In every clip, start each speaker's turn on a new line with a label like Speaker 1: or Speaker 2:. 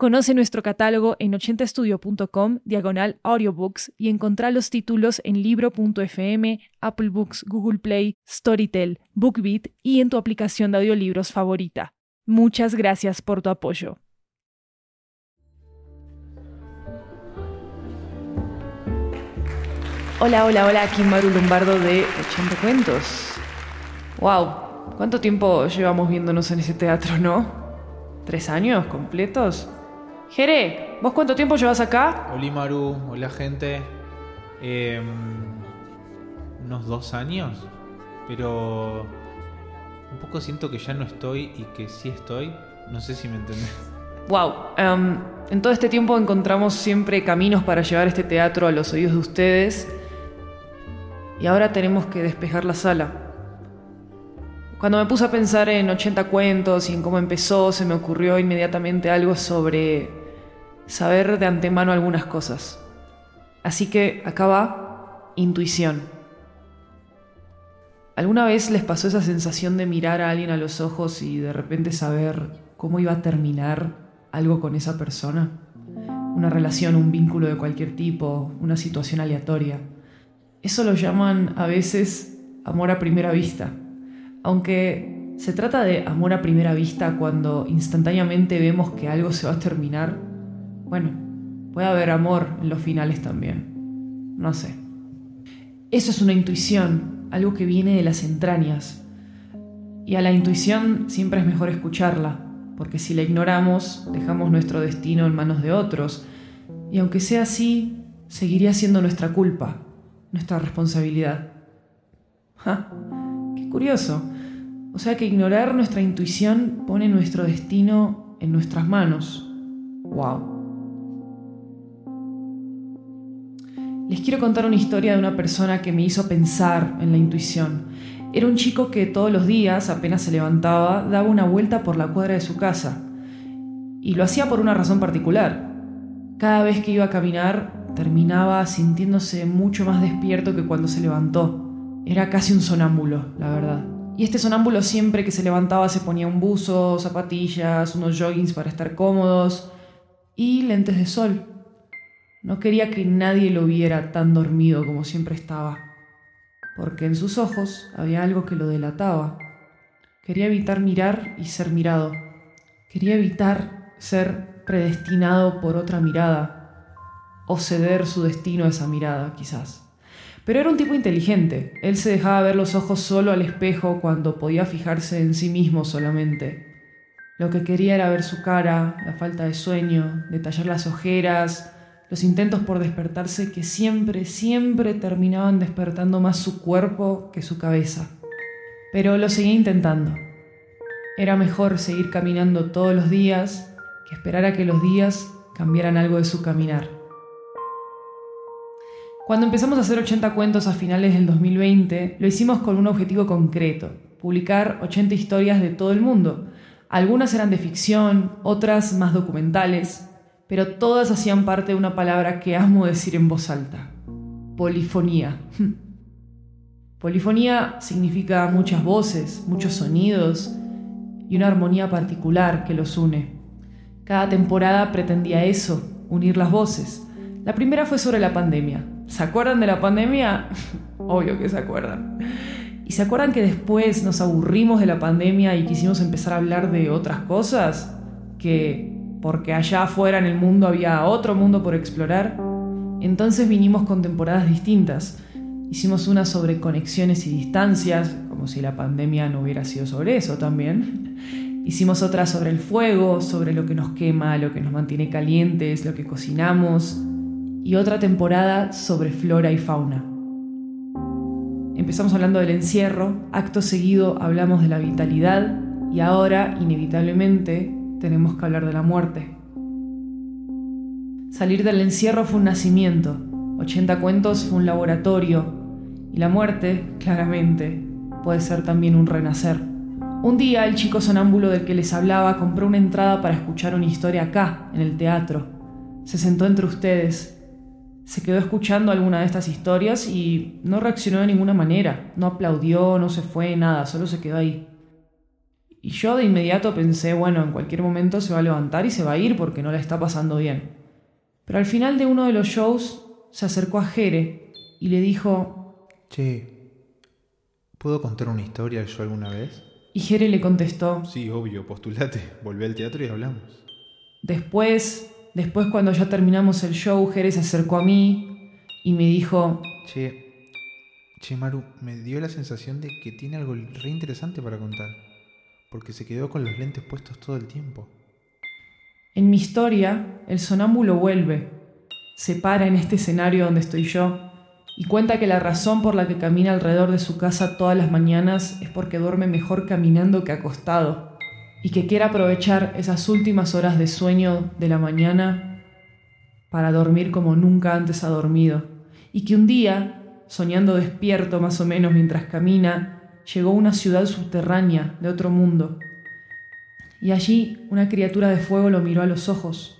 Speaker 1: Conoce nuestro catálogo en 80estudio.com, diagonal audiobooks, y encontrá los títulos en libro.fm, Apple Books, Google Play, Storytel, BookBeat y en tu aplicación de audiolibros favorita. Muchas gracias por tu apoyo. Hola, hola, hola, aquí Maru Lombardo de 80 Cuentos. ¡Wow! ¿Cuánto tiempo llevamos viéndonos en ese teatro, no? ¿Tres años completos? Jere, ¿vos cuánto tiempo llevas acá?
Speaker 2: Hola Maru, hola gente. Em, unos dos años, pero un poco siento que ya no estoy y que sí estoy. No sé si me entendés.
Speaker 1: Wow. Em, en todo este tiempo encontramos siempre caminos para llevar este teatro a los oídos de ustedes. Y ahora tenemos que despejar la sala. Cuando me puse a pensar en 80 cuentos y en cómo empezó, se me ocurrió inmediatamente algo sobre saber de antemano algunas cosas. Así que acá va intuición. ¿Alguna vez les pasó esa sensación de mirar a alguien a los ojos y de repente saber cómo iba a terminar algo con esa persona? Una relación, un vínculo de cualquier tipo, una situación aleatoria. Eso lo llaman a veces amor a primera vista. Aunque se trata de amor a primera vista cuando instantáneamente vemos que algo se va a terminar, bueno, puede haber amor en los finales también. No sé. Eso es una intuición, algo que viene de las entrañas. Y a la intuición siempre es mejor escucharla, porque si la ignoramos, dejamos nuestro destino en manos de otros. Y aunque sea así, seguiría siendo nuestra culpa, nuestra responsabilidad. ¡Ja! ¡Qué curioso! O sea que ignorar nuestra intuición pone nuestro destino en nuestras manos. ¡Wow! Les quiero contar una historia de una persona que me hizo pensar en la intuición. Era un chico que todos los días, apenas se levantaba, daba una vuelta por la cuadra de su casa. Y lo hacía por una razón particular. Cada vez que iba a caminar, terminaba sintiéndose mucho más despierto que cuando se levantó. Era casi un sonámbulo, la verdad. Y este sonámbulo siempre que se levantaba se ponía un buzo, zapatillas, unos joggings para estar cómodos y lentes de sol. No quería que nadie lo viera tan dormido como siempre estaba, porque en sus ojos había algo que lo delataba. Quería evitar mirar y ser mirado. Quería evitar ser predestinado por otra mirada, o ceder su destino a esa mirada, quizás. Pero era un tipo inteligente. Él se dejaba ver los ojos solo al espejo cuando podía fijarse en sí mismo solamente. Lo que quería era ver su cara, la falta de sueño, detallar las ojeras, los intentos por despertarse que siempre, siempre terminaban despertando más su cuerpo que su cabeza. Pero lo seguía intentando. Era mejor seguir caminando todos los días que esperar a que los días cambiaran algo de su caminar. Cuando empezamos a hacer 80 cuentos a finales del 2020, lo hicimos con un objetivo concreto, publicar 80 historias de todo el mundo. Algunas eran de ficción, otras más documentales, pero todas hacían parte de una palabra que amo decir en voz alta. Polifonía. Polifonía significa muchas voces, muchos sonidos y una armonía particular que los une. Cada temporada pretendía eso, unir las voces. La primera fue sobre la pandemia. ¿Se acuerdan de la pandemia? Obvio que se acuerdan. ¿Y se acuerdan que después nos aburrimos de la pandemia y quisimos empezar a hablar de otras cosas? Que porque allá afuera en el mundo había otro mundo por explorar, entonces vinimos con temporadas distintas. Hicimos una sobre conexiones y distancias, como si la pandemia no hubiera sido sobre eso también. Hicimos otra sobre el fuego, sobre lo que nos quema, lo que nos mantiene calientes, lo que cocinamos. Y otra temporada sobre flora y fauna. Empezamos hablando del encierro, acto seguido hablamos de la vitalidad y ahora, inevitablemente, tenemos que hablar de la muerte. Salir del encierro fue un nacimiento, 80 cuentos fue un laboratorio, y la muerte, claramente, puede ser también un renacer. Un día el chico sonámbulo del que les hablaba compró una entrada para escuchar una historia acá, en el teatro. Se sentó entre ustedes. Se quedó escuchando alguna de estas historias y no reaccionó de ninguna manera. No aplaudió, no se fue, nada, solo se quedó ahí. Y yo de inmediato pensé, bueno, en cualquier momento se va a levantar y se va a ir porque no la está pasando bien. Pero al final de uno de los shows se acercó a Jere y le dijo,
Speaker 2: Che, ¿puedo contar una historia yo alguna vez?
Speaker 1: Y Jere le contestó,
Speaker 2: Sí, obvio, postulate, volvé al teatro y hablamos.
Speaker 1: Después, después cuando ya terminamos el show, Jere se acercó a mí y me dijo,
Speaker 2: Che, che, Maru, me dio la sensación de que tiene algo re interesante para contar, porque se quedó con los lentes puestos todo el tiempo.
Speaker 1: En mi historia, el sonámbulo vuelve, se para en este escenario donde estoy yo y cuenta que la razón por la que camina alrededor de su casa todas las mañanas es porque duerme mejor caminando que acostado y que quiere aprovechar esas últimas horas de sueño de la mañana para dormir como nunca antes ha dormido y que un día, soñando despierto más o menos mientras camina, llegó a una ciudad subterránea de otro mundo y allí una criatura de fuego lo miró a los ojos.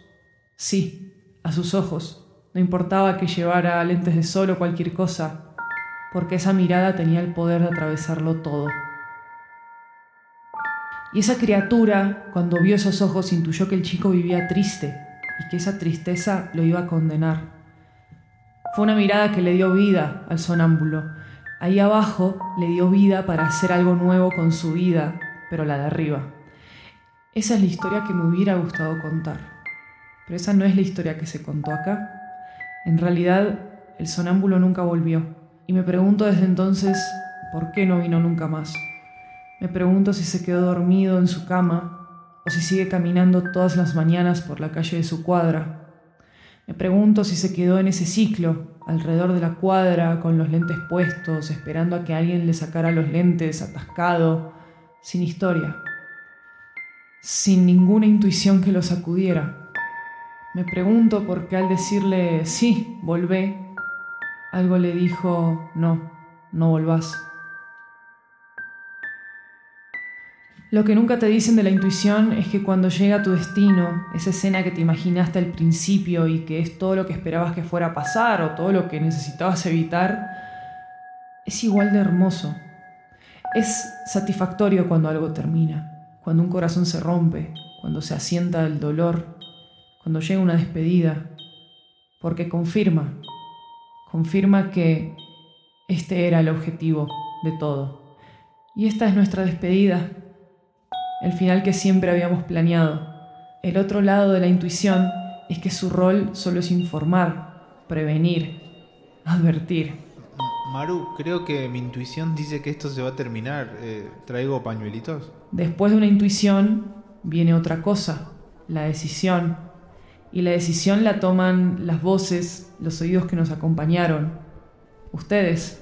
Speaker 1: Sí, a sus ojos. No importaba que llevara lentes de sol o cualquier cosa, porque esa mirada tenía el poder de atravesarlo todo. Y esa criatura, cuando vio esos ojos, intuyó que el chico vivía triste y que esa tristeza lo iba a condenar. Fue una mirada que le dio vida al sonámbulo. Ahí abajo le dio vida para hacer algo nuevo con su vida, pero la de arriba. Esa es la historia que me hubiera gustado contar. Pero esa no es la historia que se contó acá. En realidad, el sonámbulo nunca volvió. Y me pregunto desde entonces por qué no vino nunca más. Me pregunto si se quedó dormido en su cama o si sigue caminando todas las mañanas por la calle de su cuadra. Me pregunto si se quedó en ese ciclo, alrededor de la cuadra, con los lentes puestos, esperando a que alguien le sacara los lentes, atascado, sin historia sin ninguna intuición que lo sacudiera. Me pregunto por qué al decirle sí, volvé, algo le dijo no, no volvás. Lo que nunca te dicen de la intuición es que cuando llega tu destino, esa escena que te imaginaste al principio y que es todo lo que esperabas que fuera a pasar o todo lo que necesitabas evitar, es igual de hermoso. Es satisfactorio cuando algo termina cuando un corazón se rompe, cuando se asienta el dolor, cuando llega una despedida, porque confirma, confirma que este era el objetivo de todo. Y esta es nuestra despedida, el final que siempre habíamos planeado. El otro lado de la intuición es que su rol solo es informar, prevenir, advertir.
Speaker 2: Maru, creo que mi intuición dice que esto se va a terminar. Eh, ¿Traigo pañuelitos?
Speaker 1: Después de una intuición viene otra cosa, la decisión. Y la decisión la toman las voces, los oídos que nos acompañaron, ustedes.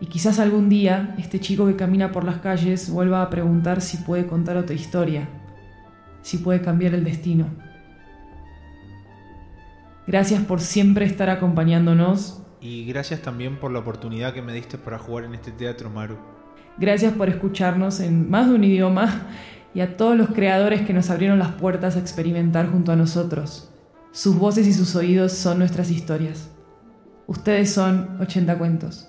Speaker 1: Y quizás algún día este chico que camina por las calles vuelva a preguntar si puede contar otra historia, si puede cambiar el destino. Gracias por siempre estar acompañándonos
Speaker 2: y gracias también por la oportunidad que me diste para jugar en este teatro, Maru.
Speaker 1: Gracias por escucharnos en más de un idioma y a todos los creadores que nos abrieron las puertas a experimentar junto a nosotros. Sus voces y sus oídos son nuestras historias. Ustedes son 80 cuentos.